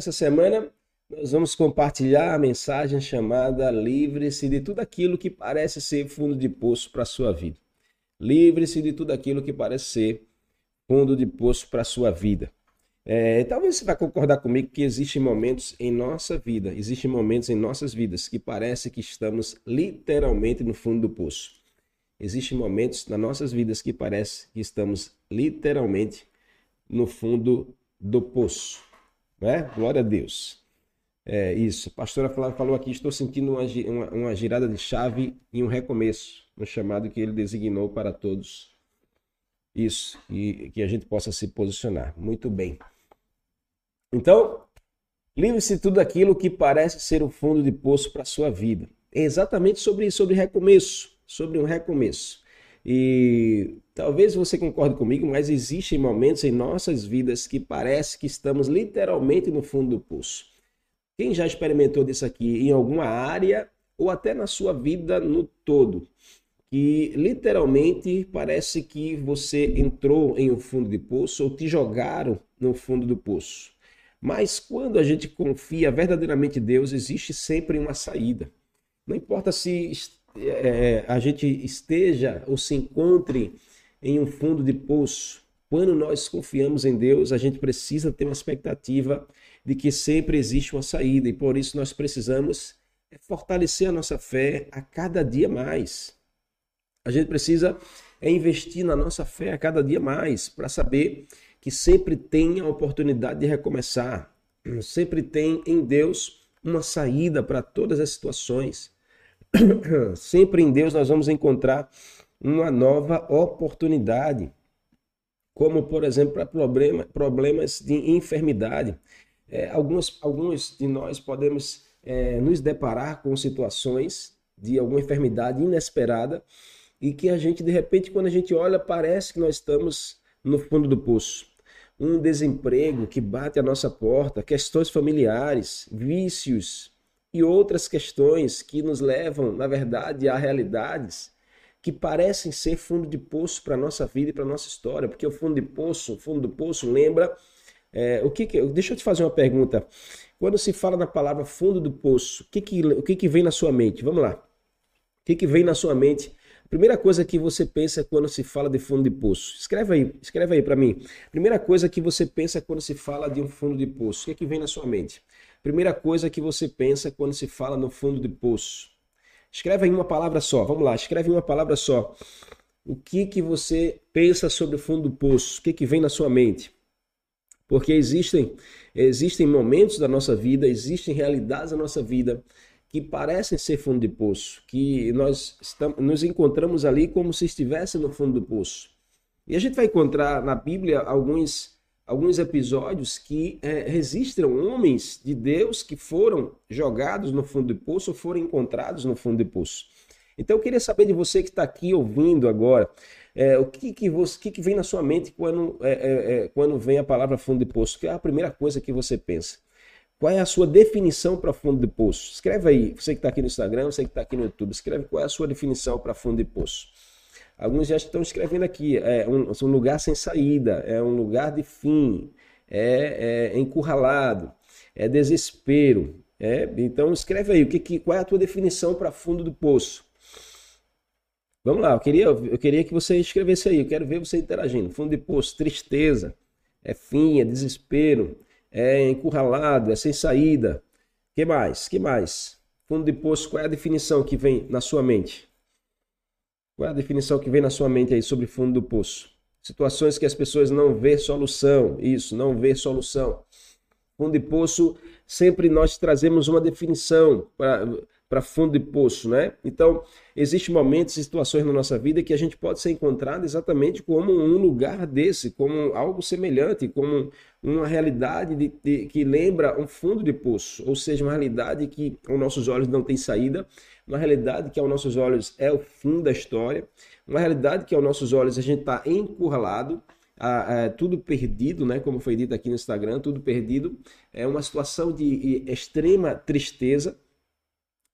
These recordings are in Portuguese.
Nessa semana, nós vamos compartilhar a mensagem chamada Livre-se de tudo aquilo que parece ser fundo de poço para a sua vida. Livre-se de tudo aquilo que parece ser fundo de poço para a sua vida. É, talvez você vai concordar comigo que existem momentos em nossa vida, existem momentos em nossas vidas que parece que estamos literalmente no fundo do poço. Existem momentos nas nossas vidas que parece que estamos literalmente no fundo do poço. Né? Glória a Deus. É isso. A pastora falou aqui: estou sentindo uma, uma, uma girada de chave e um recomeço no chamado que ele designou para todos. Isso. E que a gente possa se posicionar. Muito bem. Então, livre-se tudo aquilo que parece ser o fundo de poço para a sua vida. É exatamente sobre isso, sobre recomeço. Sobre um recomeço. E talvez você concorde comigo, mas existem momentos em nossas vidas que parece que estamos literalmente no fundo do poço. Quem já experimentou disso aqui em alguma área ou até na sua vida no todo? Que literalmente parece que você entrou em um fundo de poço ou te jogaram no fundo do poço. Mas quando a gente confia verdadeiramente em Deus, existe sempre uma saída. Não importa se é, a gente esteja ou se encontre em um fundo de poço, quando nós confiamos em Deus, a gente precisa ter uma expectativa de que sempre existe uma saída e por isso nós precisamos fortalecer a nossa fé a cada dia mais. A gente precisa investir na nossa fé a cada dia mais para saber que sempre tem a oportunidade de recomeçar, sempre tem em Deus uma saída para todas as situações. Sempre em Deus nós vamos encontrar uma nova oportunidade, como por exemplo para problema, problemas de enfermidade. É, alguns, alguns de nós podemos é, nos deparar com situações de alguma enfermidade inesperada e que a gente, de repente, quando a gente olha, parece que nós estamos no fundo do poço. Um desemprego que bate à nossa porta, questões familiares, vícios, e outras questões que nos levam, na verdade, a realidades que parecem ser fundo de poço para a nossa vida e para a nossa história, porque o fundo de poço, fundo do poço lembra é, o que, que, deixa eu te fazer uma pergunta. Quando se fala na palavra fundo do poço, o que, que, o que, que vem na sua mente? Vamos lá. O que, que vem na sua mente? Primeira coisa que você pensa quando se fala de fundo de poço. Escreve aí, escreve aí para mim. Primeira coisa que você pensa quando se fala de um fundo de poço. O que, que vem na sua mente? Primeira coisa que você pensa quando se fala no fundo de poço. Escreve em uma palavra só. Vamos lá, escreve uma palavra só. O que que você pensa sobre o fundo do poço? O que que vem na sua mente? Porque existem existem momentos da nossa vida, existem realidades da nossa vida que parecem ser fundo de poço, que nós estamos, nos encontramos ali como se estivesse no fundo do poço. E a gente vai encontrar na Bíblia alguns alguns episódios que é, registram homens de Deus que foram jogados no fundo do poço ou foram encontrados no fundo do poço. Então eu queria saber de você que está aqui ouvindo agora, é, o que que, você, que que vem na sua mente quando, é, é, é, quando vem a palavra fundo de poço? Que é a primeira coisa que você pensa? Qual é a sua definição para fundo de poço? Escreve aí, você que está aqui no Instagram, você que está aqui no YouTube, escreve qual é a sua definição para fundo de poço. Alguns já estão escrevendo aqui, é um, um lugar sem saída, é um lugar de fim, é, é encurralado, é desespero. É, então escreve aí, o que, que, qual é a tua definição para fundo do poço? Vamos lá, eu queria, eu queria que você escrevesse aí, eu quero ver você interagindo. Fundo de poço, tristeza, é fim, é desespero, é encurralado, é sem saída. que mais? que mais? Fundo de poço, qual é a definição que vem na sua mente? Qual é a definição que vem na sua mente aí sobre fundo do poço? Situações que as pessoas não vê solução. Isso, não vê solução. Fundo de poço, sempre nós trazemos uma definição para fundo de poço, né? Então, existem momentos e situações na nossa vida que a gente pode ser encontrado exatamente como um lugar desse, como algo semelhante, como uma realidade de, de, que lembra um fundo de poço, ou seja, uma realidade que aos nossos olhos não tem saída, uma realidade que aos nossos olhos é o fim da história, uma realidade que aos nossos olhos a gente está encurralado, a, a, tudo perdido, né? Como foi dito aqui no Instagram, tudo perdido. É uma situação de extrema tristeza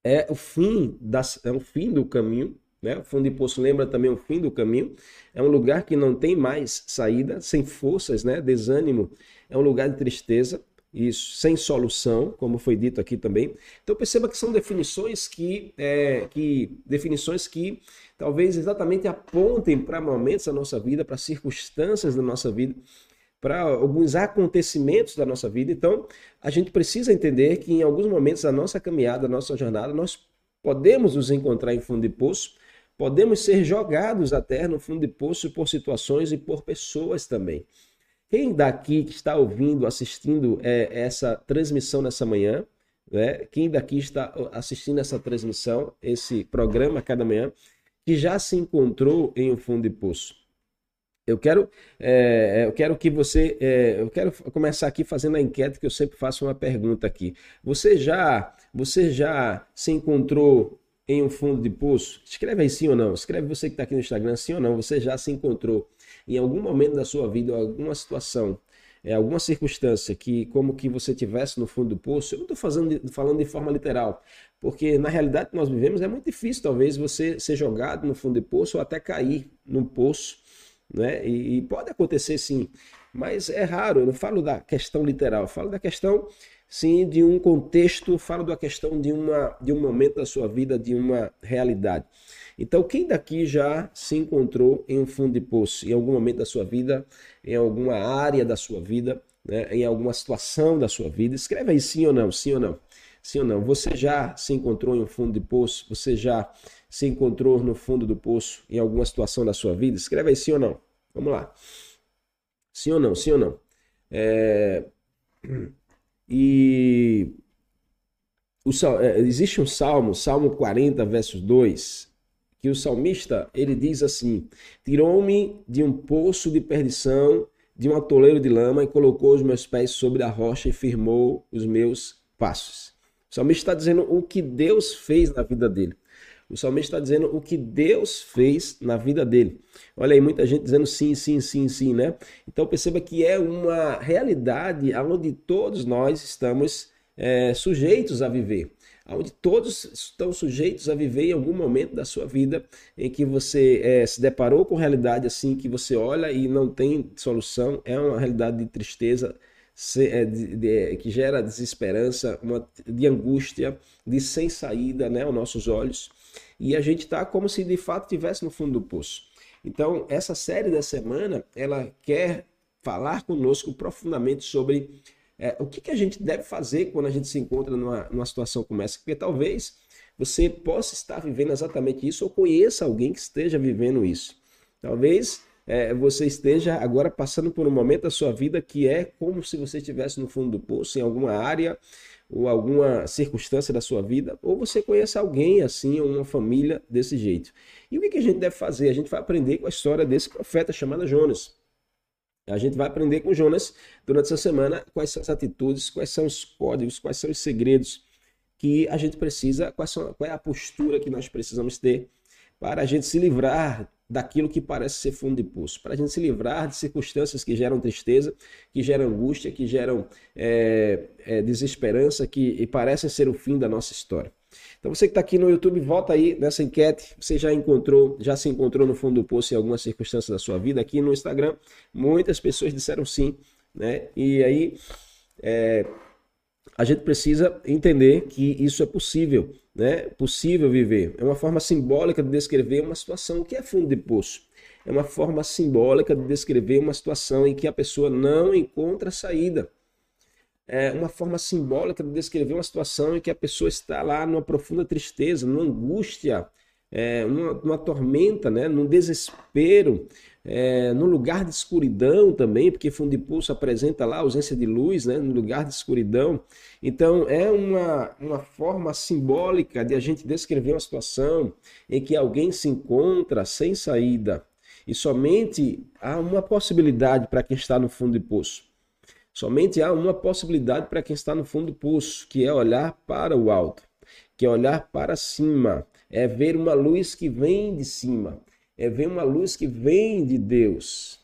é o fim das, é o fim do caminho, né? O fundo de poço lembra também o fim do caminho. É um lugar que não tem mais saída, sem forças, né? Desânimo. É um lugar de tristeza. Isso, sem solução, como foi dito aqui também. Então perceba que são definições que, é, que definições que talvez exatamente apontem para momentos da nossa vida, para circunstâncias da nossa vida, para alguns acontecimentos da nossa vida. Então, a gente precisa entender que em alguns momentos da nossa caminhada, da nossa jornada, nós podemos nos encontrar em fundo de poço, podemos ser jogados até no fundo de poço por situações e por pessoas também. Quem daqui que está ouvindo, assistindo é, essa transmissão nessa manhã, né? quem daqui está assistindo essa transmissão, esse programa cada manhã, que já se encontrou em um fundo de poço? Eu quero, é, eu quero que você, é, eu quero começar aqui fazendo a enquete que eu sempre faço uma pergunta aqui. Você já, você já se encontrou em um fundo de poço? Escreve aí sim ou não. Escreve você que está aqui no Instagram, sim ou não. Você já se encontrou em algum momento da sua vida, alguma situação, é, alguma circunstância que, como que você tivesse no fundo do poço? Eu não estou falando, de forma literal, porque na realidade que nós vivemos é muito difícil, talvez, você ser jogado no fundo do poço ou até cair num poço né? E, e, pode acontecer sim, mas é raro. Eu não falo da questão literal, eu falo da questão sim de um contexto, falo da questão de, uma, de um momento da sua vida, de uma realidade. Então, quem daqui já se encontrou em um fundo de poço, em algum momento da sua vida, em alguma área da sua vida, né? em alguma situação da sua vida? Escreve aí sim ou não, sim ou não. Sim ou não? Você já se encontrou em um fundo de poço? Você já se encontrou no fundo do poço em alguma situação da sua vida? Escreve aí sim ou não. Vamos lá. Sim ou não? Sim ou não? É... E o, é, existe um salmo, Salmo 40, versos 2, que o salmista ele diz assim: Tirou-me de um poço de perdição, de um atoleiro de lama, e colocou os meus pés sobre a rocha e firmou os meus passos. O salmista está dizendo o que Deus fez na vida dele. O salmista está dizendo o que Deus fez na vida dele. Olha aí, muita gente dizendo sim, sim, sim, sim, né? Então perceba que é uma realidade onde todos nós estamos é, sujeitos a viver. Onde todos estão sujeitos a viver em algum momento da sua vida em que você é, se deparou com realidade assim, que você olha e não tem solução, é uma realidade de tristeza, é, de, que gera desesperança, uma, de angústia, de sem saída né, aos nossos olhos e a gente está como se de fato estivesse no fundo do poço. Então, essa série da semana, ela quer falar conosco profundamente sobre é, o que, que a gente deve fazer quando a gente se encontra numa, numa situação como essa, porque talvez você possa estar vivendo exatamente isso ou conheça alguém que esteja vivendo isso. Talvez é, você esteja agora passando por um momento da sua vida que é como se você estivesse no fundo do poço, em alguma área ou alguma circunstância da sua vida, ou você conhece alguém assim, ou uma família desse jeito. E o que a gente deve fazer? A gente vai aprender com a história desse profeta chamado Jonas. A gente vai aprender com Jonas durante essa semana quais são as atitudes, quais são os códigos, quais são os segredos que a gente precisa, são, qual é a postura que nós precisamos ter para a gente se livrar daquilo que parece ser fundo de poço, para a gente se livrar de circunstâncias que geram tristeza, que geram angústia, que geram é, é, desesperança, que parecem ser o fim da nossa história. Então você que está aqui no YouTube, volta aí nessa enquete. Você já encontrou, já se encontrou no fundo do poço em alguma circunstância da sua vida? Aqui no Instagram, muitas pessoas disseram sim, né? E aí é, a gente precisa entender que isso é possível né, possível viver. É uma forma simbólica de descrever uma situação. O que é fundo de poço? É uma forma simbólica de descrever uma situação em que a pessoa não encontra saída. É uma forma simbólica de descrever uma situação em que a pessoa está lá numa profunda tristeza, numa angústia, é, tormenta, né, num desespero, é, no lugar de escuridão também, porque fundo de pulso apresenta lá ausência de luz, né, no lugar de escuridão. Então, é uma, uma forma simbólica de a gente descrever uma situação em que alguém se encontra sem saída e somente há uma possibilidade para quem está no fundo de poço. Somente há uma possibilidade para quem está no fundo do poço, que é olhar para o alto, que é olhar para cima, é ver uma luz que vem de cima é ver uma luz que vem de Deus.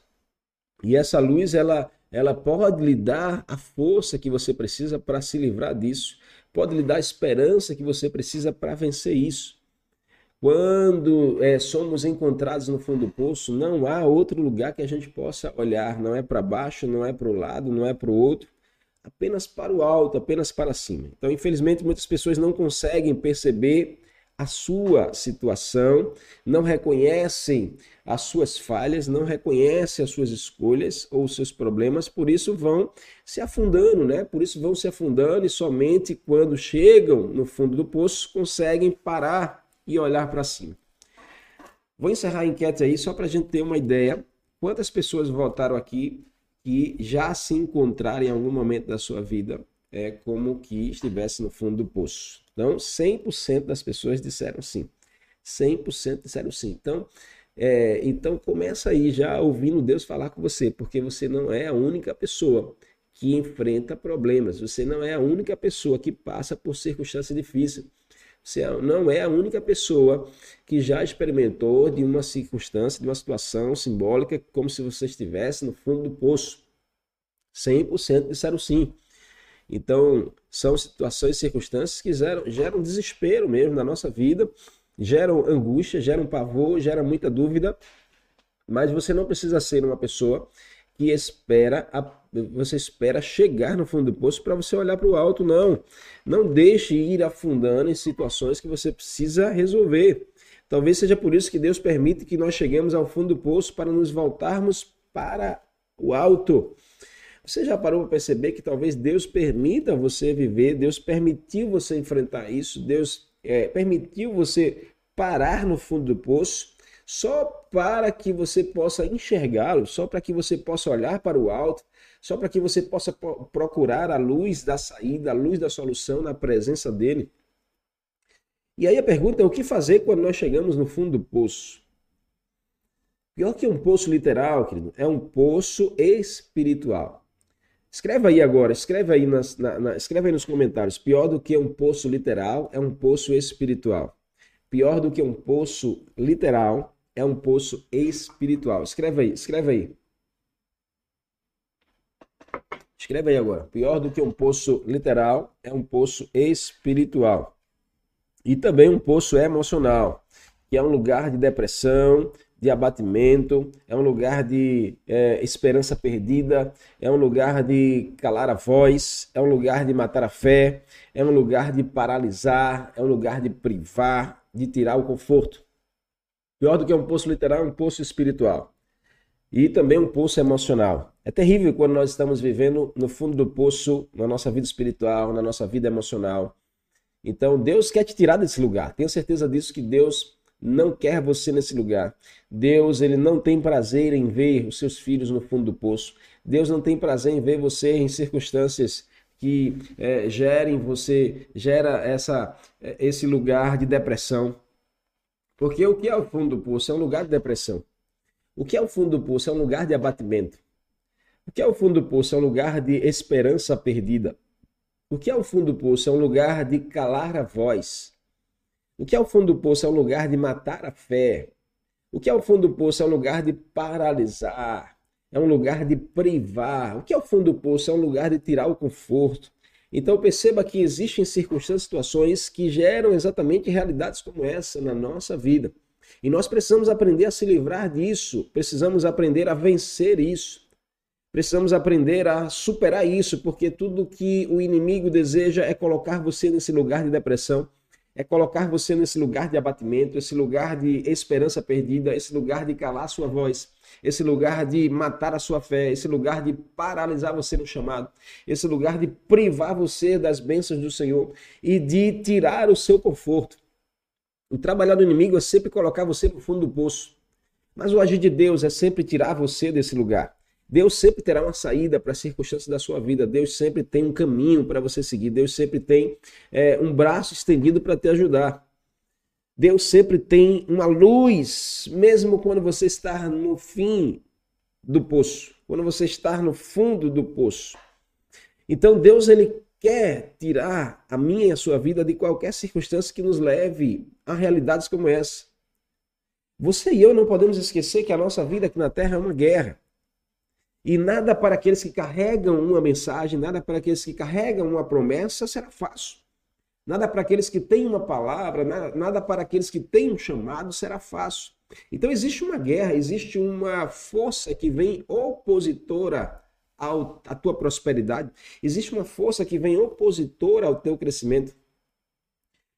E essa luz, ela, ela pode lhe dar a força que você precisa para se livrar disso, pode lhe dar a esperança que você precisa para vencer isso. Quando é, somos encontrados no fundo do poço, não há outro lugar que a gente possa olhar, não é para baixo, não é para o lado, não é para o outro. apenas para o alto, apenas para cima. Então, infelizmente, muitas pessoas não conseguem perceber a sua situação, não reconhecem as suas falhas, não reconhecem as suas escolhas ou os seus problemas, por isso vão se afundando, né? Por isso vão se afundando e somente quando chegam no fundo do poço conseguem parar e olhar para cima. Vou encerrar a enquete aí só para a gente ter uma ideia quantas pessoas votaram aqui que já se encontraram em algum momento da sua vida é, como que estivesse no fundo do poço. Então, 100% das pessoas disseram sim. 100% disseram sim. Então, é, então começa aí já ouvindo Deus falar com você, porque você não é a única pessoa que enfrenta problemas. Você não é a única pessoa que passa por circunstâncias difíceis. Você não é a única pessoa que já experimentou de uma circunstância, de uma situação simbólica, como se você estivesse no fundo do poço. 100% disseram sim. Então, são situações e circunstâncias que geram, geram desespero mesmo na nossa vida, geram angústia, geram pavor, geram muita dúvida, mas você não precisa ser uma pessoa que espera a, você espera chegar no fundo do poço para você olhar para o alto, não. Não deixe ir afundando em situações que você precisa resolver. Talvez seja por isso que Deus permite que nós cheguemos ao fundo do poço para nos voltarmos para o alto. Você já parou para perceber que talvez Deus permita você viver, Deus permitiu você enfrentar isso, Deus é, permitiu você parar no fundo do poço só para que você possa enxergá-lo, só para que você possa olhar para o alto, só para que você possa procurar a luz da saída, a luz da solução na presença dele. E aí a pergunta é o que fazer quando nós chegamos no fundo do poço? Pior que um poço literal, querido, é um poço espiritual. Escreve aí agora, escreve aí, nas, na, na, escreve aí nos comentários. Pior do que um poço literal é um poço espiritual. Pior do que um poço literal é um poço espiritual. Escreve aí, escreve aí. Escreve aí agora. Pior do que um poço literal é um poço espiritual. E também um poço emocional, que é um lugar de depressão, de abatimento, é um lugar de é, esperança perdida, é um lugar de calar a voz, é um lugar de matar a fé, é um lugar de paralisar, é um lugar de privar, de tirar o conforto. Pior do que um poço literal, é um poço espiritual. E também um poço emocional. É terrível quando nós estamos vivendo no fundo do poço, na nossa vida espiritual, na nossa vida emocional. Então, Deus quer te tirar desse lugar. Tenho certeza disso que Deus não quer você nesse lugar. Deus, ele não tem prazer em ver os seus filhos no fundo do poço. Deus não tem prazer em ver você em circunstâncias que é, gerem você, gera essa, é, esse lugar de depressão. Porque o que é o fundo do poço? É um lugar de depressão. O que é o fundo do poço? É um lugar de abatimento. O que é o fundo do poço? É um lugar de esperança perdida. O que é o fundo do poço? É um lugar de calar a voz. O que é o fundo do poço? É um lugar de matar a fé. O que é o fundo do poço? É um lugar de paralisar. É um lugar de privar. O que é o fundo do poço? É um lugar de tirar o conforto. Então perceba que existem circunstâncias, situações que geram exatamente realidades como essa na nossa vida. E nós precisamos aprender a se livrar disso, precisamos aprender a vencer isso. Precisamos aprender a superar isso, porque tudo que o inimigo deseja é colocar você nesse lugar de depressão, é colocar você nesse lugar de abatimento, esse lugar de esperança perdida, esse lugar de calar sua voz, esse lugar de matar a sua fé, esse lugar de paralisar você no chamado, esse lugar de privar você das bênçãos do Senhor e de tirar o seu conforto. O trabalhar do inimigo é sempre colocar você no fundo do poço, mas o agir de Deus é sempre tirar você desse lugar. Deus sempre terá uma saída para as circunstâncias da sua vida. Deus sempre tem um caminho para você seguir. Deus sempre tem é, um braço estendido para te ajudar. Deus sempre tem uma luz, mesmo quando você está no fim do poço, quando você está no fundo do poço. Então Deus ele quer tirar a minha e a sua vida de qualquer circunstância que nos leve a realidades como essa. Você e eu não podemos esquecer que a nossa vida aqui na Terra é uma guerra. E nada para aqueles que carregam uma mensagem, nada para aqueles que carregam uma promessa será fácil. Nada para aqueles que têm uma palavra, nada, nada para aqueles que têm um chamado será fácil. Então existe uma guerra, existe uma força que vem opositora à tua prosperidade. Existe uma força que vem opositora ao teu crescimento.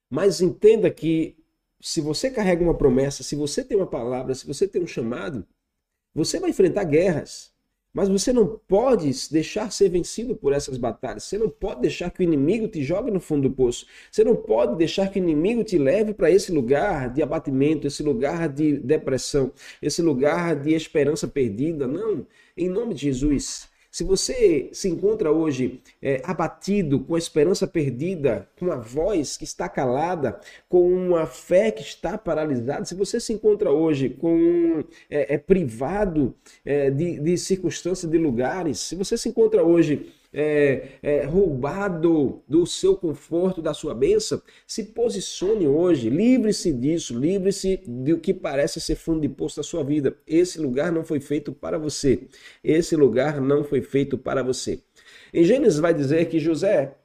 Mas entenda que se você carrega uma promessa, se você tem uma palavra, se você tem um chamado, você vai enfrentar guerras. Mas você não pode deixar ser vencido por essas batalhas. Você não pode deixar que o inimigo te jogue no fundo do poço. Você não pode deixar que o inimigo te leve para esse lugar de abatimento, esse lugar de depressão, esse lugar de esperança perdida. Não. Em nome de Jesus, se você se encontra hoje é, abatido, com a esperança perdida, com a voz que está calada, com uma fé que está paralisada, se você se encontra hoje com é, é privado é, de, de circunstâncias, de lugares, se você se encontra hoje é, é, roubado do seu conforto, da sua bênção, se posicione hoje, livre-se disso, livre-se do que parece ser fundo de poço da sua vida. Esse lugar não foi feito para você. Esse lugar não foi feito para você. Em Gênesis vai dizer que José,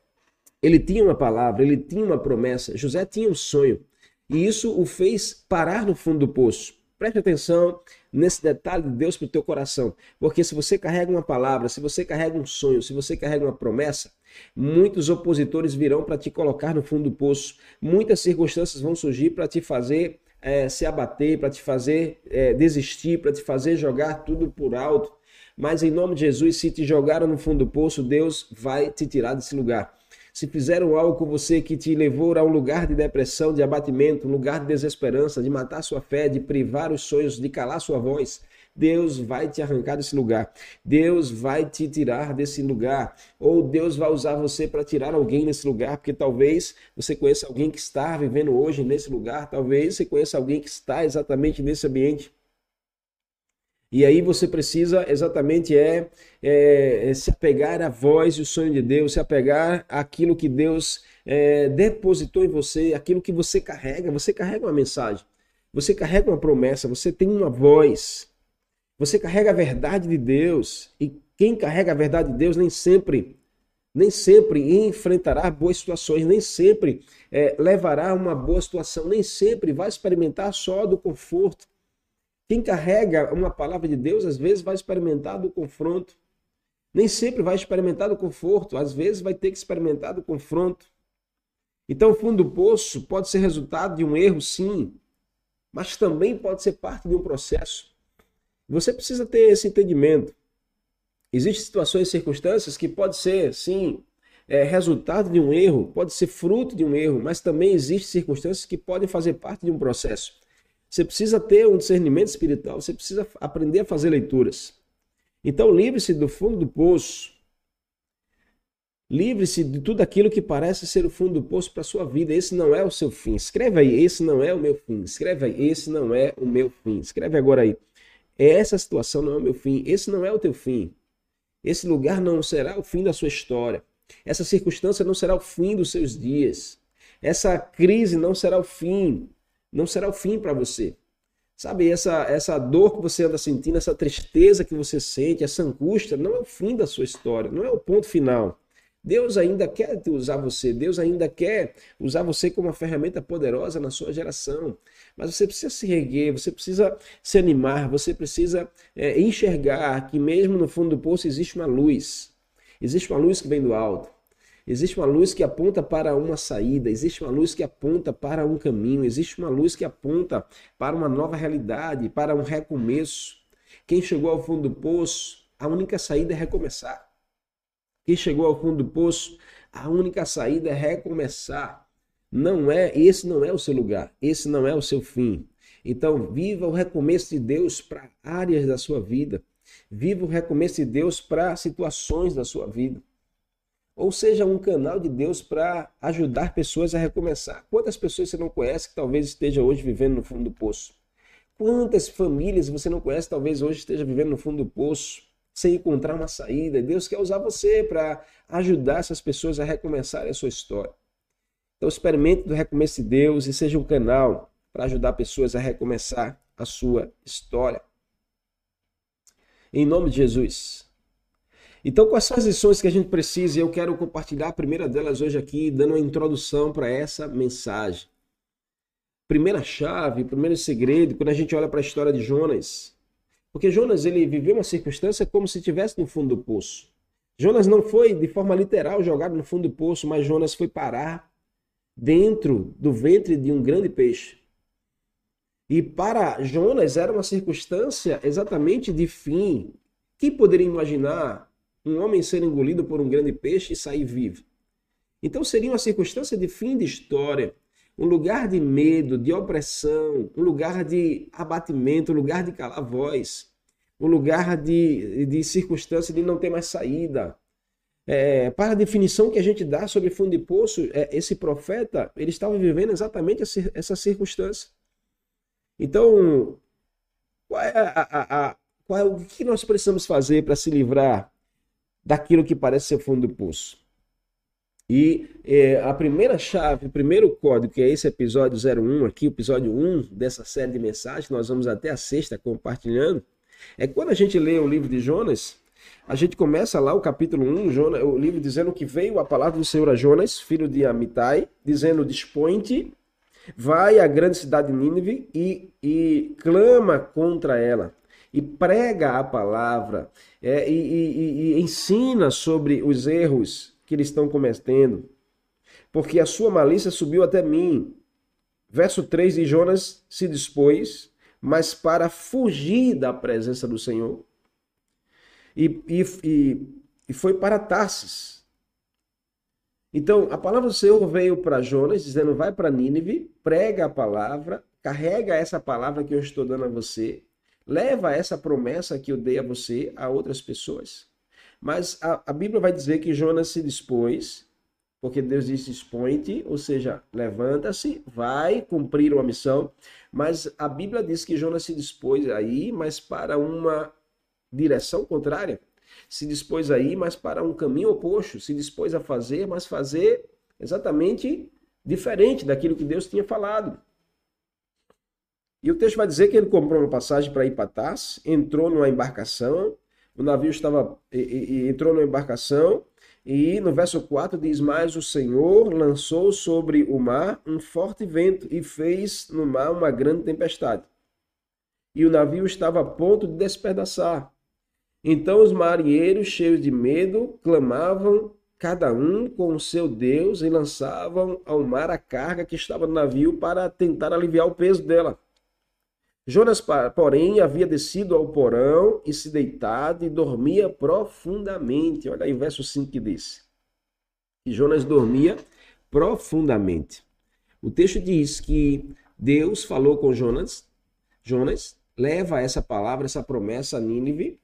ele tinha uma palavra, ele tinha uma promessa, José tinha um sonho. E isso o fez parar no fundo do poço. Preste atenção nesse detalhe de Deus para o teu coração. Porque se você carrega uma palavra, se você carrega um sonho, se você carrega uma promessa, muitos opositores virão para te colocar no fundo do poço. Muitas circunstâncias vão surgir para te fazer é, se abater, para te fazer é, desistir, para te fazer jogar tudo por alto. Mas em nome de Jesus, se te jogaram no fundo do poço, Deus vai te tirar desse lugar se fizeram algo com você que te levou a um lugar de depressão, de abatimento, um lugar de desesperança, de matar sua fé, de privar os sonhos, de calar sua voz, Deus vai te arrancar desse lugar. Deus vai te tirar desse lugar. Ou Deus vai usar você para tirar alguém desse lugar, porque talvez você conheça alguém que está vivendo hoje nesse lugar, talvez você conheça alguém que está exatamente nesse ambiente. E aí você precisa exatamente é, é, é, se apegar à voz e o sonho de Deus, se apegar àquilo que Deus é, depositou em você, aquilo que você carrega. Você carrega uma mensagem, você carrega uma promessa, você tem uma voz, você carrega a verdade de Deus. E quem carrega a verdade de Deus nem sempre nem sempre enfrentará boas situações, nem sempre é, levará uma boa situação, nem sempre vai experimentar só do conforto. Quem carrega uma palavra de Deus, às vezes vai experimentar do confronto. Nem sempre vai experimentar do conforto, às vezes vai ter que experimentar do confronto. Então, o fundo do poço pode ser resultado de um erro, sim, mas também pode ser parte de um processo. Você precisa ter esse entendimento. Existem situações e circunstâncias que pode ser, sim, é, resultado de um erro, pode ser fruto de um erro, mas também existem circunstâncias que podem fazer parte de um processo. Você precisa ter um discernimento espiritual, você precisa aprender a fazer leituras. Então, livre-se do fundo do poço. Livre-se de tudo aquilo que parece ser o fundo do poço para a sua vida. Esse não é o seu fim. Escreve aí, esse não é o meu fim. Escreve aí, esse não é o meu fim. Escreve agora aí. Essa situação não é o meu fim. Esse não é o teu fim. Esse lugar não será o fim da sua história. Essa circunstância não será o fim dos seus dias. Essa crise não será o fim não será o fim para você. Sabe, essa, essa dor que você anda sentindo, essa tristeza que você sente, essa angústia, não é o fim da sua história, não é o ponto final. Deus ainda quer usar você, Deus ainda quer usar você como uma ferramenta poderosa na sua geração. Mas você precisa se reguer, você precisa se animar, você precisa é, enxergar que mesmo no fundo do poço existe uma luz. Existe uma luz que vem do alto. Existe uma luz que aponta para uma saída, existe uma luz que aponta para um caminho, existe uma luz que aponta para uma nova realidade, para um recomeço. Quem chegou ao fundo do poço, a única saída é recomeçar. Quem chegou ao fundo do poço, a única saída é recomeçar. Não é, esse não é o seu lugar, esse não é o seu fim. Então, viva o recomeço de Deus para áreas da sua vida. Viva o recomeço de Deus para situações da sua vida ou seja um canal de Deus para ajudar pessoas a recomeçar. Quantas pessoas você não conhece que talvez esteja hoje vivendo no fundo do poço? Quantas famílias você não conhece talvez hoje esteja vivendo no fundo do poço, sem encontrar uma saída? Deus quer usar você para ajudar essas pessoas a recomeçarem a sua história. Então experimente do recomeço de Deus e seja um canal para ajudar pessoas a recomeçar a sua história. Em nome de Jesus. Então, quais são as lições que a gente precisa? Eu quero compartilhar a primeira delas hoje aqui, dando uma introdução para essa mensagem. Primeira chave, primeiro segredo, quando a gente olha para a história de Jonas, Porque Jonas ele viveu uma circunstância como se estivesse no fundo do poço. Jonas não foi de forma literal jogado no fundo do poço, mas Jonas foi parar dentro do ventre de um grande peixe. E para Jonas era uma circunstância exatamente de fim. Quem poderia imaginar um homem ser engolido por um grande peixe e sair vivo? Então seria uma circunstância de fim de história, um lugar de medo, de opressão, um lugar de abatimento, um lugar de calar voz, um lugar de, de circunstância de não ter mais saída. É, para a definição que a gente dá sobre fundo de poço, é, esse profeta ele estava vivendo exatamente essa circunstância. Então, qual é, a, a, a, qual é o que nós precisamos fazer para se livrar daquilo que parece ser fundo do poço? E é, a primeira chave, o primeiro código, que é esse episódio 01 aqui, o episódio 1 dessa série de mensagens, nós vamos até a sexta compartilhando, é quando a gente lê o livro de Jonas, a gente começa lá o capítulo 1, Jonas, o livro dizendo que veio a palavra do Senhor a Jonas, filho de Amitai, dizendo, dispõe-te, vai à grande cidade de Nínive e, e clama contra ela e prega a palavra é, e, e, e, ensina sobre os erros que eles estão cometendo, porque a sua malícia subiu até mim. Verso 3 de Jonas se dispôs, mas para fugir da presença do Senhor, e, e, e, e foi para Tarsis. Então, a palavra do Senhor veio para Jonas, dizendo: vai para Nínive, prega a palavra, carrega essa palavra que eu estou dando a você, leva essa promessa que eu dei a você a outras pessoas. Mas a, a Bíblia vai dizer que Jonas se dispôs, porque Deus disse: expõe-te, ou seja, levanta-se, vai cumprir uma missão. Mas a Bíblia diz que Jonas se dispôs aí, mas para uma direção contrária. Se dispôs aí, mas para um caminho oposto. Se dispôs a fazer, mas fazer exatamente diferente daquilo que Deus tinha falado. E o texto vai dizer que ele comprou uma passagem para ir para Tars, entrou numa embarcação o navio estava e, e, entrou na embarcação e no verso 4 diz: Mas o Senhor lançou sobre o mar um forte vento e fez no mar uma grande tempestade. E o navio estava a ponto de despedaçar. Então os marinheiros, cheios de medo, clamavam cada um com o seu Deus e lançavam ao mar a carga que estava no navio para tentar aliviar o peso dela. Jonas, porém, havia descido ao porão e se deitado e dormia profundamente. Olha aí o verso 5 que diz. Que Jonas dormia profundamente. O texto diz que Deus falou com Jonas, Jonas, leva essa palavra, essa promessa a Nínive.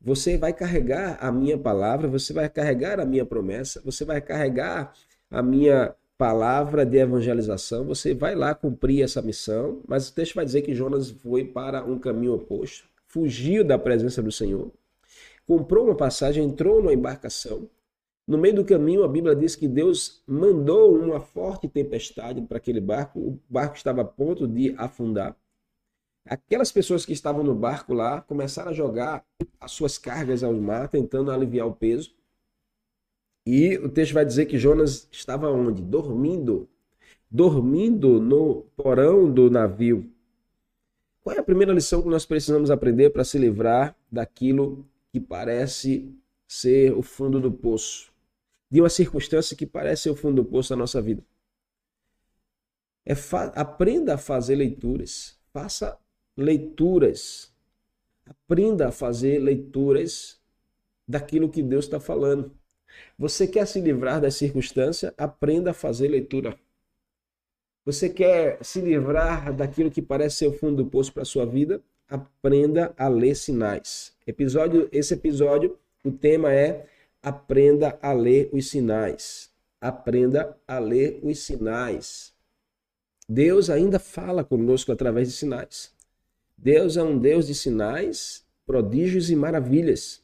Você vai carregar a minha palavra, você vai carregar a minha promessa, você vai carregar a minha palavra de evangelização, você vai lá cumprir essa missão, mas o texto vai dizer que Jonas foi para um caminho oposto, fugiu da presença do Senhor, comprou uma passagem, entrou numa embarcação. No meio do caminho, a Bíblia diz que Deus mandou uma forte tempestade para aquele barco, o barco estava a ponto de afundar. Aquelas pessoas que estavam no barco lá começaram a jogar as suas cargas ao mar, tentando aliviar o peso. E o texto vai dizer que Jonas estava onde? Dormindo. Dormindo no porão do navio. Qual é a primeira lição que nós precisamos aprender para se livrar daquilo que parece ser o fundo do poço? De uma circunstância que parece ser o fundo do poço da nossa vida. É aprenda a fazer leituras. Faça leituras. Aprenda a fazer leituras daquilo que Deus está falando. Você quer se livrar da circunstância? Aprenda a fazer leitura. Você quer se livrar daquilo que parece ser o fundo do poço para a sua vida? Aprenda a ler sinais. Episódio, esse episódio, o tema é Aprenda a ler os sinais. Aprenda a ler os sinais. Deus ainda fala conosco através de sinais. Deus é um Deus de sinais, prodígios e maravilhas.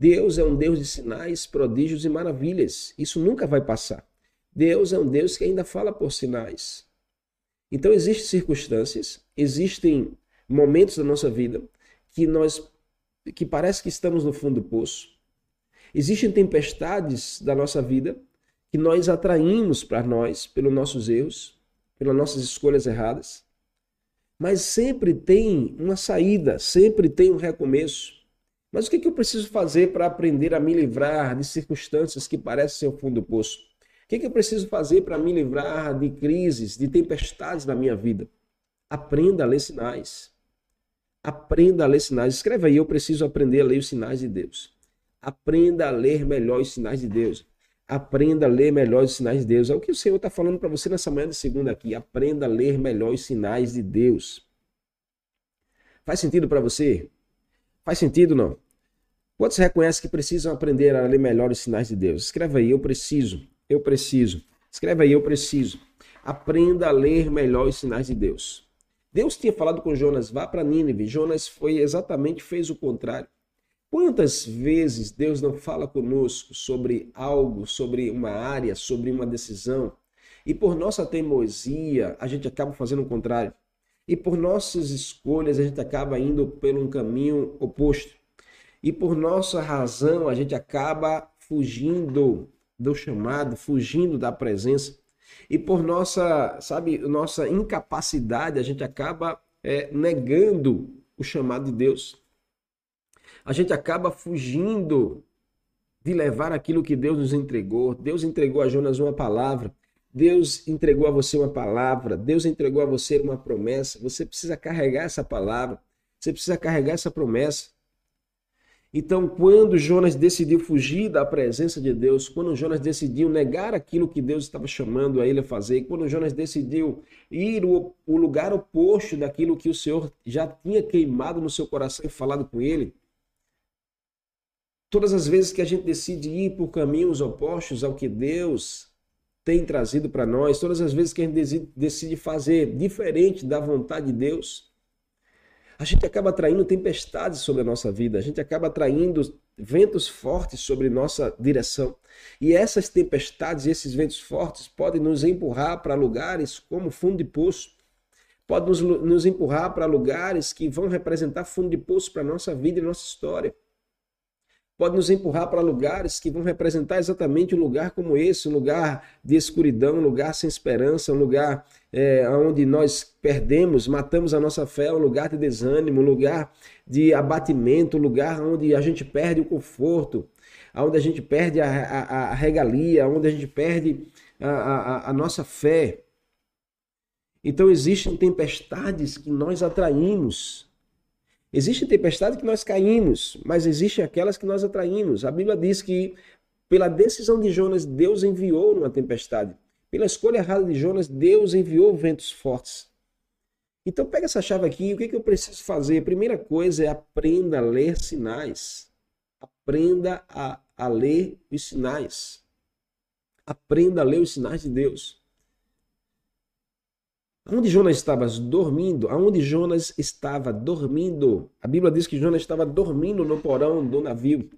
Deus é um Deus de sinais, prodígios e maravilhas. Isso nunca vai passar. Deus é um Deus que ainda fala por sinais. Então existem circunstâncias, existem momentos da nossa vida que nós que parece que estamos no fundo do poço. Existem tempestades da nossa vida que nós atraímos para nós pelos nossos erros, pelas nossas escolhas erradas. Mas sempre tem uma saída, sempre tem um recomeço. Mas o que, eu preciso fazer para aprender a me livrar de circunstâncias que parecem ser o fundo do poço? O que, que eu preciso fazer para me livrar de crises, de tempestades na minha vida? Aprenda a ler sinais. Aprenda a ler sinais. Escreva aí, eu preciso aprender a ler os sinais de Deus. Aprenda a ler melhor os sinais de Deus. Aprenda a ler melhor os sinais de Deus. É o que o Senhor está falando para você nessa manhã de segunda aqui. Aprenda a ler melhor os sinais de Deus. Faz sentido para você? Faz sentido não? Quantos reconhecem que precisam aprender a ler melhor os sinais de Deus? Escreva aí, eu preciso, eu preciso. Escreva aí, eu preciso. Aprenda a ler melhor os sinais de Deus. Deus tinha falado com Jonas, vá para Nínive. Jonas foi exatamente, fez o contrário. Quantas vezes Deus não fala conosco sobre algo, sobre uma área, sobre uma decisão, e por nossa teimosia a gente acaba fazendo o contrário? E por nossas escolhas a gente acaba indo pelo um caminho oposto. E por nossa razão a gente acaba fugindo do chamado, fugindo da presença. E por nossa, sabe, nossa incapacidade a gente acaba é, negando o chamado de Deus. A gente acaba fugindo de levar aquilo que Deus nos entregou. Deus entregou a Jonas uma palavra. Deus entregou a você uma palavra, Deus entregou a você uma promessa. Você precisa carregar essa palavra, você precisa carregar essa promessa. Então, quando Jonas decidiu fugir da presença de Deus, quando Jonas decidiu negar aquilo que Deus estava chamando a ele a fazer, quando Jonas decidiu ir o, lugar oposto daquilo que o Senhor já tinha queimado no seu coração e falado com ele, todas as vezes que a gente decide ir por caminhos opostos ao que Deus tem trazido para nós, todas as vezes que a gente decide fazer diferente da vontade de Deus, a gente acaba atraindo tempestades sobre a nossa vida, a gente acaba atraindo ventos fortes sobre nossa direção. E essas tempestades e esses ventos fortes podem nos empurrar para lugares como fundo de poço, podem nos, nos empurrar para lugares que vão representar fundo de poço para nossa vida e nossa história pode nos empurrar para lugares que vão representar exatamente um lugar como esse, um lugar de escuridão, um lugar sem esperança, um lugar é, onde nós perdemos, matamos a nossa fé, um lugar de desânimo, um lugar de abatimento, um lugar onde a gente perde o conforto, onde a gente perde a, a, a regalia, onde a gente perde a, a, a nossa fé. Então existem tempestades que nós atraímos Existe tempestade que nós caímos, mas existem aquelas que nós atraímos. A Bíblia diz que pela decisão de Jonas, Deus enviou uma tempestade. Pela escolha errada de Jonas, Deus enviou ventos fortes. Então pega essa chave aqui, o que, que eu preciso fazer? A primeira coisa é aprenda a ler sinais. Aprenda a, a ler os sinais. Aprenda a ler os sinais de Deus. Onde Jonas estava dormindo, aonde Jonas estava dormindo. A Bíblia diz que Jonas estava dormindo no porão do navio.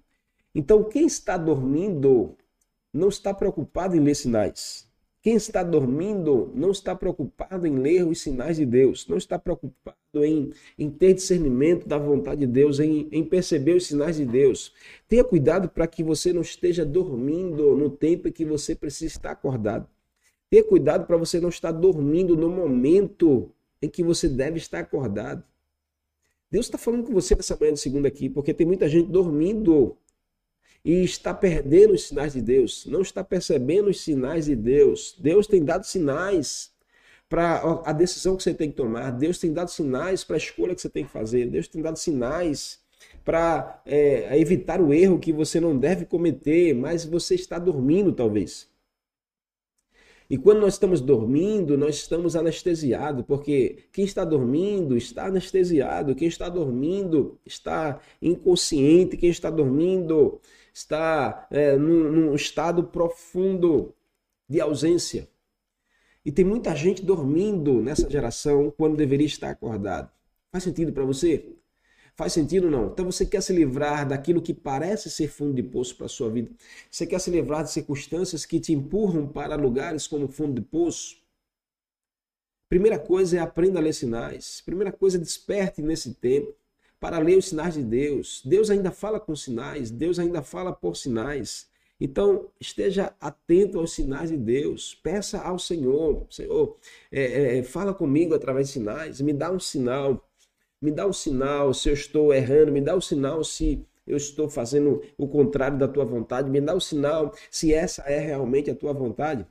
Então, quem está dormindo não está preocupado em ler sinais. Quem está dormindo não está preocupado em ler os sinais de Deus, não está preocupado em, em ter discernimento da vontade de Deus, em, em perceber os sinais de Deus. Tenha cuidado para que você não esteja dormindo no tempo em que você precisa estar acordado. Ter cuidado para você não estar dormindo no momento em que você deve estar acordado. Deus está falando com você nessa manhã de segunda aqui, porque tem muita gente dormindo e está perdendo os sinais de Deus, não está percebendo os sinais de Deus. Deus tem dado sinais para a decisão que você tem que tomar, Deus tem dado sinais para a escolha que você tem que fazer, Deus tem dado sinais para é, evitar o erro que você não deve cometer, mas você está dormindo talvez. E quando nós estamos dormindo, nós estamos anestesiados, porque quem está dormindo está anestesiado, quem está dormindo está inconsciente, quem está dormindo está é, num, num estado profundo de ausência. E tem muita gente dormindo nessa geração quando deveria estar acordado. Faz sentido para você? Faz sentido ou não? Então você quer se livrar daquilo que parece ser fundo de poço para a sua vida? Você quer se livrar de circunstâncias que te empurram para lugares como fundo de poço? Primeira coisa é aprenda a ler sinais. Primeira coisa é desperte nesse tempo para ler os sinais de Deus. Deus ainda fala com sinais, Deus ainda fala por sinais. Então, esteja atento aos sinais de Deus. Peça ao Senhor, Senhor, é, é, fala comigo através de sinais, me dá um sinal, me dá um sinal se eu estou errando, me dá um sinal se eu estou fazendo o contrário da tua vontade, me dá um sinal se essa é realmente a tua vontade.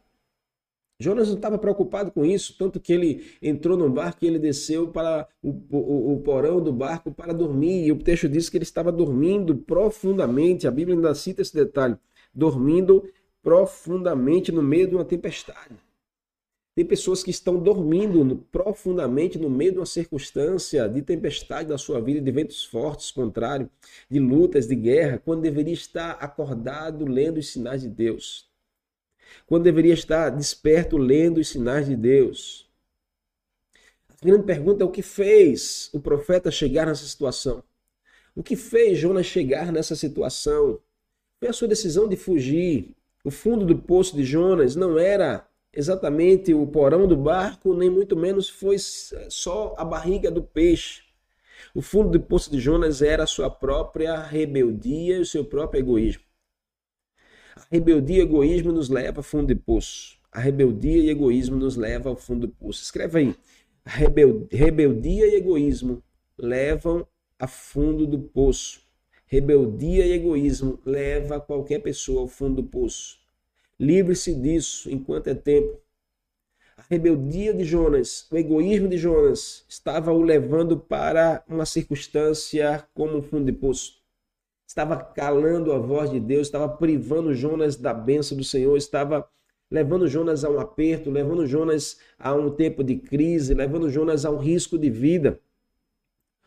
Jonas não estava preocupado com isso, tanto que ele entrou no barco e ele desceu para o, o, o, porão do barco para dormir. E o texto diz que ele estava dormindo profundamente. A Bíblia ainda cita esse detalhe: dormindo profundamente no meio de uma tempestade. Tem pessoas que estão dormindo profundamente no meio de uma circunstância de tempestade da sua vida, de ventos fortes, contrário, de lutas, de guerra, quando deveria estar acordado lendo os sinais de Deus quando deveria estar desperto lendo os sinais de Deus. A grande pergunta é o que fez o profeta chegar nessa situação? O que fez Jonas chegar nessa situação? Foi a sua decisão de fugir. O fundo do poço de Jonas não era exatamente o porão do barco, nem muito menos foi só a barriga do peixe. O fundo do poço de Jonas era a sua própria rebeldia e o seu próprio egoísmo. A rebeldia e egoísmo nos leva ao fundo de poço. A rebeldia e egoísmo nos leva ao fundo do poço. Escreva aí. Rebel... Rebeldia e egoísmo levam a fundo do poço. Rebeldia e egoísmo leva qualquer pessoa ao fundo do poço. Livre-se disso enquanto é tempo. A rebeldia de Jonas, o egoísmo de Jonas, estava o levando para uma circunstância como um fundo de poço estava calando a voz de Deus, estava privando Jonas da bênção do Senhor, estava levando Jonas a um aperto, levando Jonas a um tempo de crise, levando Jonas a um risco de vida.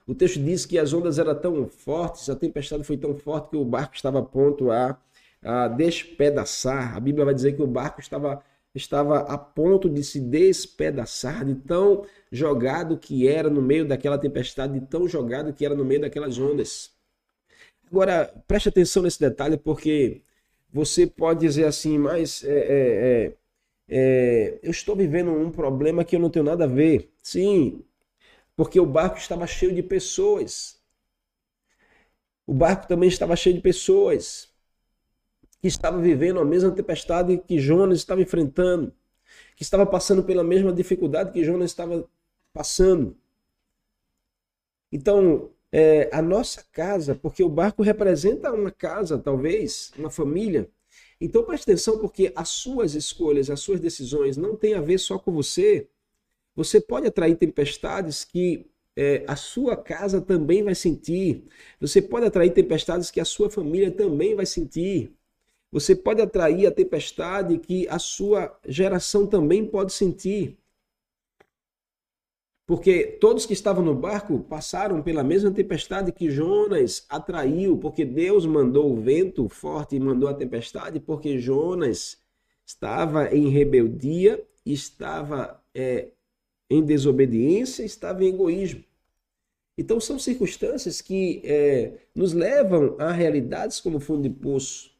O texto diz que as ondas eram tão fortes, a tempestade foi tão forte que o barco estava pronto a, a despedaçar. A Bíblia vai dizer que o barco estava, estava a ponto de se despedaçar, de tão jogado que era no meio daquela tempestade, de tão jogado que era no meio daquelas ondas. Agora, preste atenção nesse detalhe, porque você pode dizer assim, mas é, é, é, é, eu estou vivendo um problema que eu não tenho nada a ver. Sim, porque o barco estava cheio de pessoas. O barco também estava cheio de pessoas que estavam vivendo a mesma tempestade que Jonas estava enfrentando, que estava passando pela mesma dificuldade que Jonas estava passando. Então, é, a nossa casa, porque o barco representa uma casa, talvez, uma família. Então preste atenção, porque as suas escolhas, as suas decisões não têm a ver só com você. Você pode atrair tempestades que é, a sua casa também vai sentir. Você pode atrair tempestades que a sua família também vai sentir. Você pode atrair a tempestade que a sua geração também pode sentir. Porque todos que estavam no barco passaram pela mesma tempestade que Jonas atraiu, porque Deus mandou o vento forte e mandou a tempestade, porque Jonas estava em rebeldia, estava é, em desobediência, estava em egoísmo. Então são circunstâncias que é, nos levam a realidades como fundo de poço.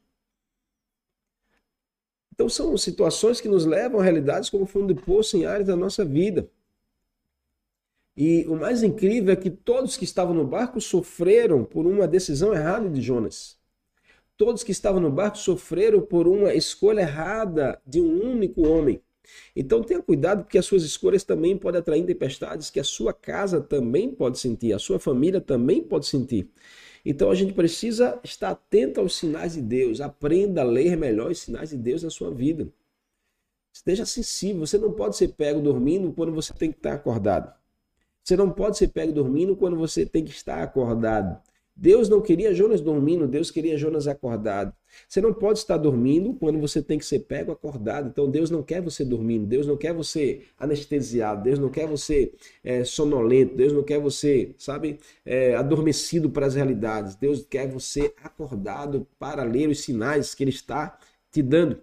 Então são situações que nos levam a realidades como fundo de poço em áreas da nossa vida. E o mais incrível é que todos que estavam no barco sofreram por uma decisão errada de Jonas. Todos que estavam no barco sofreram por uma escolha errada de um único homem. Então tenha cuidado, porque as suas escolhas também podem atrair tempestades que a sua casa também pode sentir, a sua família também pode sentir. Então a gente precisa estar atento aos sinais de Deus, aprenda a ler melhor os sinais de Deus na sua vida. Esteja sensível, você não pode ser pego dormindo quando você tem que estar acordado. Você não pode ser pego dormindo quando você tem que estar acordado. Deus não queria Jonas dormindo, Deus queria Jonas acordado. Você não pode estar dormindo quando você tem que ser pego acordado. Então Deus não quer você dormindo, Deus não quer você anestesiado, Deus não quer você é, sonolento, Deus não quer você, sabe, é, adormecido para as realidades. Deus quer você acordado para ler os sinais que Ele está te dando.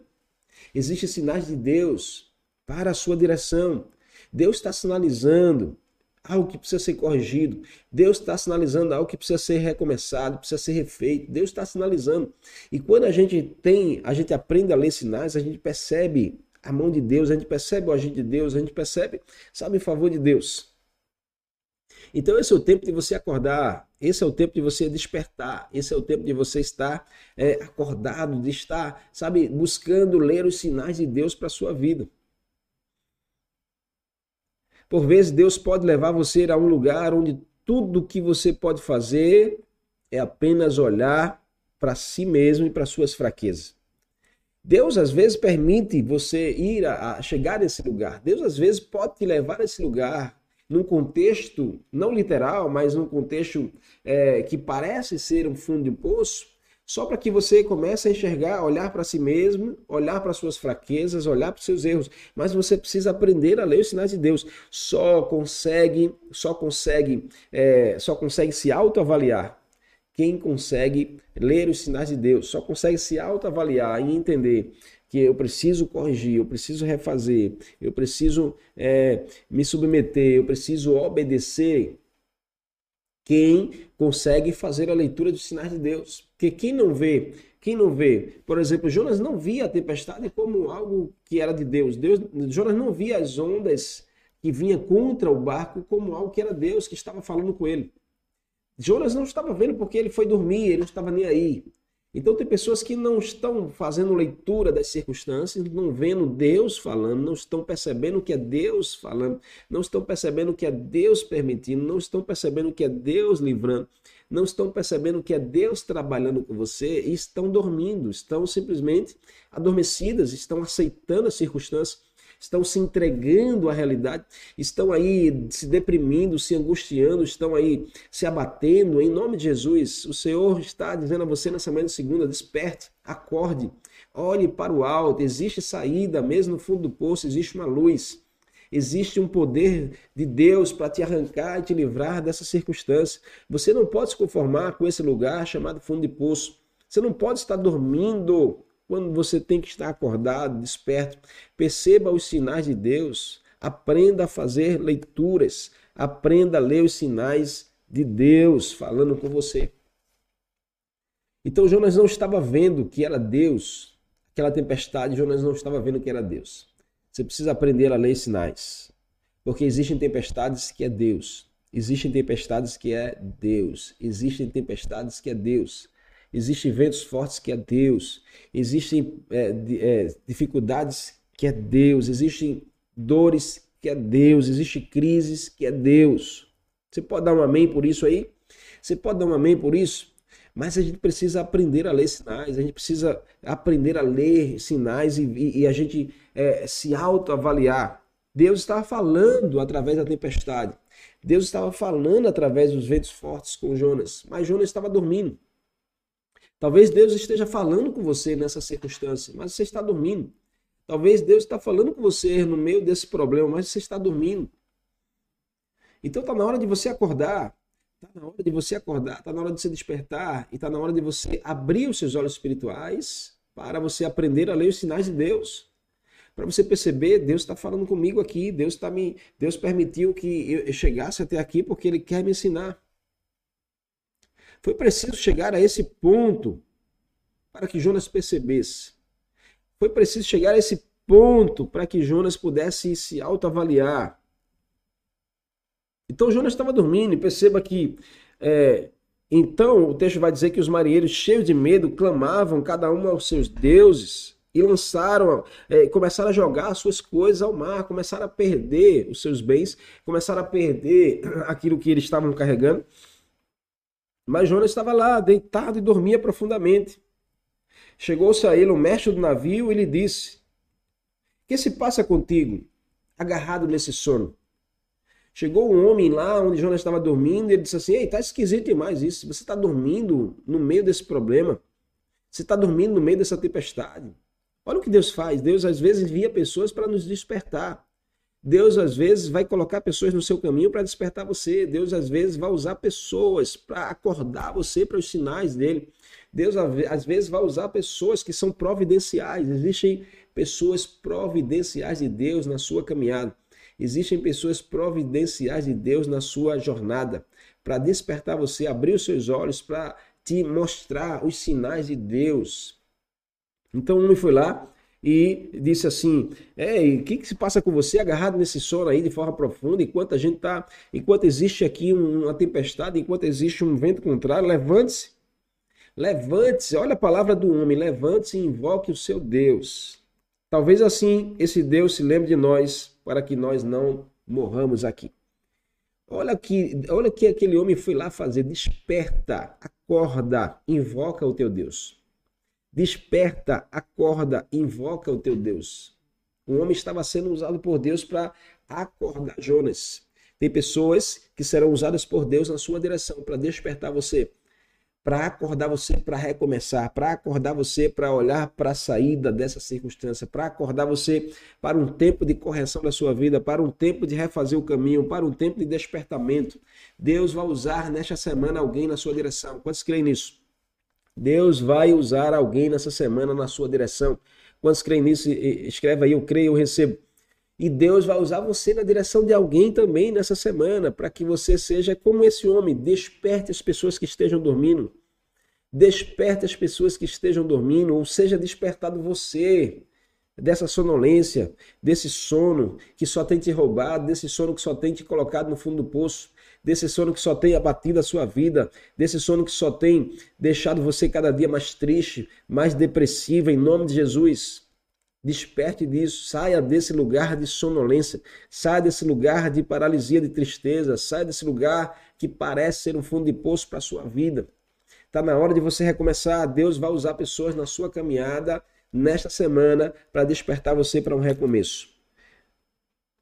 Existem sinais de Deus para a sua direção. Deus está sinalizando algo que precisa ser corrigido. Deus está sinalizando algo que precisa ser recomeçado, precisa ser refeito. Deus está sinalizando. E quando a gente tem, a gente aprende a ler sinais, a gente percebe a mão de Deus, a gente percebe o agir de Deus, a gente percebe, sabe, em favor de Deus. Então esse é o tempo de você acordar, esse é o tempo de você despertar, esse é o tempo de você estar é, acordado, de estar, sabe, buscando ler os sinais de Deus para a sua vida. Por vezes Deus pode levar você a um lugar onde tudo que você pode fazer é apenas olhar para si mesmo e para suas fraquezas. Deus às vezes permite você ir a, a, chegar lugar. Deus às vezes pode te levar a esse lugar num contexto não literal, mas num contexto é, que parece ser um fundo de poço, só para que você comece a enxergar, olhar para si mesmo, olhar para suas fraquezas, olhar para seus erros. Mas você precisa aprender a ler os sinais de Deus. Só consegue, só consegue, é, só consegue se autoavaliar quem consegue ler os sinais de Deus. Só consegue se autoavaliar e entender que eu preciso corrigir, eu preciso refazer, eu preciso é, me submeter, eu preciso obedecer quem consegue fazer a leitura dos sinais de Deus. Porque quem não vê, quem não vê, por exemplo, Jonas não via a tempestade como algo que era de Deus. Deus Jonas não via as ondas que vinha contra o barco como algo que era Deus que estava falando com ele. Jonas não estava vendo porque ele foi dormir, ele não estava nem aí. Então tem pessoas que não estão fazendo leitura das circunstâncias, não vendo Deus falando, não estão percebendo que é Deus falando, não estão percebendo que é Deus permitindo, não estão percebendo que é Deus livrando, não estão percebendo que é Deus trabalhando com você e estão dormindo, estão simplesmente adormecidas, estão aceitando as circunstâncias estão se entregando à realidade, estão aí se deprimindo, se angustiando, estão aí se abatendo. Em nome de Jesus, o Senhor está dizendo a você nessa manhã de segunda: desperte, acorde, olhe para o alto, existe saída, mesmo no fundo do poço, existe uma luz. Existe um poder de Deus para te arrancar e te livrar dessa circunstância. Você não pode se conformar com esse lugar chamado fundo de poço. Você não pode estar dormindo quando você tem que estar acordado, desperto, perceba os sinais de Deus, aprenda a fazer leituras, aprenda a ler os sinais de Deus falando com você. Então Jonas não estava vendo que era Deus, aquela tempestade, Jonas não estava vendo que era Deus. Você precisa aprender a ler sinais, porque existem tempestades que é Deus, existem tempestades que é Deus, existem tempestades que é Deus. Existem ventos fortes que é Deus. Existem é, é, dificuldades que é Deus. Existem dores que é Deus. Existem crises que é Deus. Você pode dar um amém por isso aí? Você pode dar um amém por isso? Mas a gente precisa aprender a ler sinais, a gente precisa aprender a ler sinais e, e, e a gente é, se autoavaliar. Deus estava falando através da tempestade. Deus estava falando através dos ventos fortes com Jonas, mas Jonas estava dormindo. Talvez Deus esteja falando com você nessa circunstância, mas você está dormindo. Talvez Deus está falando com você no meio desse problema, mas você está dormindo. Então está na hora de você acordar. Está na hora de você acordar, está na hora de você despertar e está na hora de você abrir os seus olhos espirituais para você aprender a ler os sinais de Deus. Para você perceber, Deus está falando comigo aqui, Deus está me, Deus permitiu que eu chegasse até aqui porque Ele quer me ensinar. Foi preciso chegar a esse ponto para que Jonas percebesse. Foi preciso chegar a esse ponto para que Jonas pudesse se autoavaliar. Então Jonas estava dormindo e perceba que é, então o texto vai dizer que os marinheiros cheios de medo clamavam cada um aos seus deuses e lançaram, é, começaram a jogar suas coisas ao mar, começaram a perder os seus bens, começaram a perder aquilo que eles estavam carregando. Mas Jonas estava lá, deitado e dormia profundamente. Chegou-se a ele o mestre do navio e lhe disse: Que se passa contigo, agarrado nesse sono? Chegou um homem lá onde Jonas estava dormindo e ele disse assim: Ei, tá esquisito demais isso. Você está dormindo no meio desse problema. Você está dormindo no meio dessa tempestade. Olha o que Deus faz. Deus às vezes envia pessoas para nos despertar. Deus às vezes vai colocar pessoas no seu caminho para despertar você. Deus às vezes vai usar pessoas para acordar você para os sinais dele. Deus às vezes vai usar pessoas que são providenciais. Existem pessoas providenciais de Deus na sua caminhada. Existem pessoas providenciais de Deus na sua jornada para despertar você, abrir os seus olhos para te mostrar os sinais de Deus. Então, um foi lá e disse assim: Ei, o que, que se passa com você agarrado nesse sono aí de forma profunda? Enquanto a gente tá, enquanto existe aqui uma tempestade, enquanto existe um vento contrário, levante-se. Levante-se, olha a palavra do homem, levante-se e invoque o seu Deus. Talvez assim esse Deus se lembre de nós para que nós não morramos aqui. Olha que, olha que aquele homem foi lá fazer. Desperta, acorda, invoca o teu Deus. Desperta, acorda, invoca o teu Deus. O homem estava sendo usado por Deus para acordar Jonas. Tem pessoas que serão usadas por Deus na sua direção para despertar você para acordar você para recomeçar, para acordar você para olhar para a saída dessa circunstância, para acordar você para um tempo de correção da sua vida, para um tempo de refazer o caminho, para um tempo de despertamento. Deus vai usar nesta semana alguém na sua direção. Quantos creem nisso? Deus vai usar alguém nessa semana na sua direção. Quantos creem nisso? Escreve aí, eu creio, eu recebo. E Deus vai usar você na direção de alguém também nessa semana, para que você seja como esse homem, desperte as pessoas que estejam dormindo. Desperte as pessoas que estejam dormindo, ou seja despertado você dessa sonolência, desse sono que só tem te roubado, desse sono que só tem te colocado no fundo do poço, desse sono que só tem abatido a sua vida, desse sono que só tem deixado você cada dia mais triste, mais depressiva, em nome de Jesus. Desperte disso, saia desse lugar de sonolência, saia desse lugar de paralisia, de tristeza, saia desse lugar que parece ser um fundo de poço para a sua vida. Está na hora de você recomeçar. Deus vai usar pessoas na sua caminhada nesta semana para despertar você para um recomeço.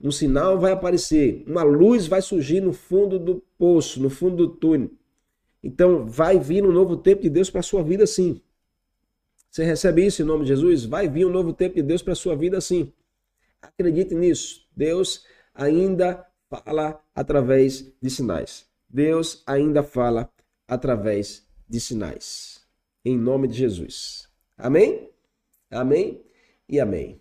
Um sinal vai aparecer, uma luz vai surgir no fundo do poço, no fundo do túnel. Então vai vir um novo tempo de Deus para a sua vida sim. Você recebe isso em nome de Jesus? Vai vir um novo tempo de Deus para a sua vida sim. Acredite nisso. Deus ainda fala através de sinais. Deus ainda fala através de sinais. Em nome de Jesus. Amém? Amém e amém.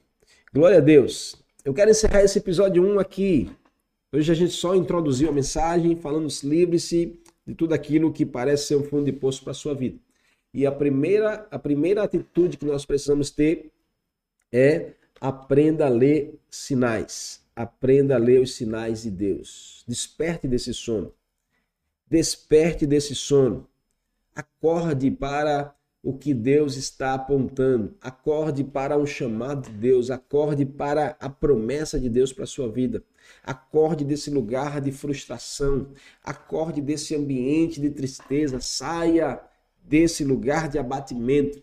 Glória a Deus. Eu quero encerrar esse episódio 1 aqui. Hoje a gente só introduziu a mensagem falando livre-se de tudo aquilo que parece ser um fundo de poço para a sua vida. E a primeira, a primeira atitude que nós precisamos ter é aprenda a ler sinais. Aprenda a ler os sinais de Deus. Desperte desse sono. Desperte desse sono. Acorde para o que Deus está apontando. Acorde para um chamado de Deus. Acorde para a promessa de Deus para a sua vida. Acorde desse lugar de frustração. Acorde desse ambiente de tristeza. Saia desse lugar de abatimento.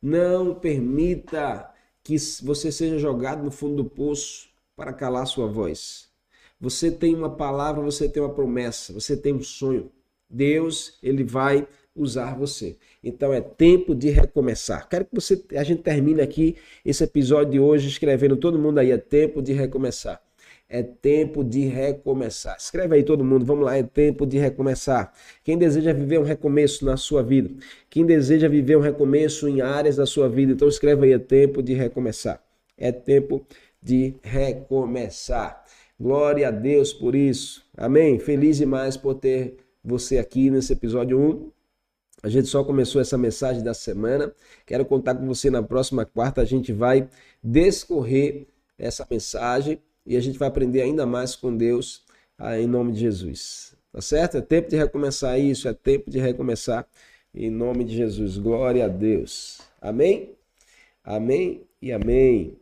Não permita que você seja jogado no fundo do poço para calar sua voz. Você tem uma palavra, você tem uma promessa, você tem um sonho. Deus, ele vai usar você. Então é tempo de recomeçar. Quero que você a gente termine aqui esse episódio de hoje escrevendo todo mundo aí é tempo de recomeçar. É tempo de recomeçar. Escreve aí todo mundo, vamos lá, é tempo de recomeçar. Quem deseja viver um recomeço na sua vida? Quem deseja viver um recomeço em áreas da sua vida? Então escreve aí, é tempo de recomeçar. É tempo de recomeçar. Glória a Deus por isso. Amém? Feliz demais por ter você aqui nesse episódio 1. A gente só começou essa mensagem da semana. Quero contar com você na próxima quarta. A gente vai descorrer essa mensagem e a gente vai aprender ainda mais com Deus ah, em nome de Jesus. Tá certo? É tempo de recomeçar isso, é tempo de recomeçar em nome de Jesus. Glória a Deus. Amém? Amém e amém.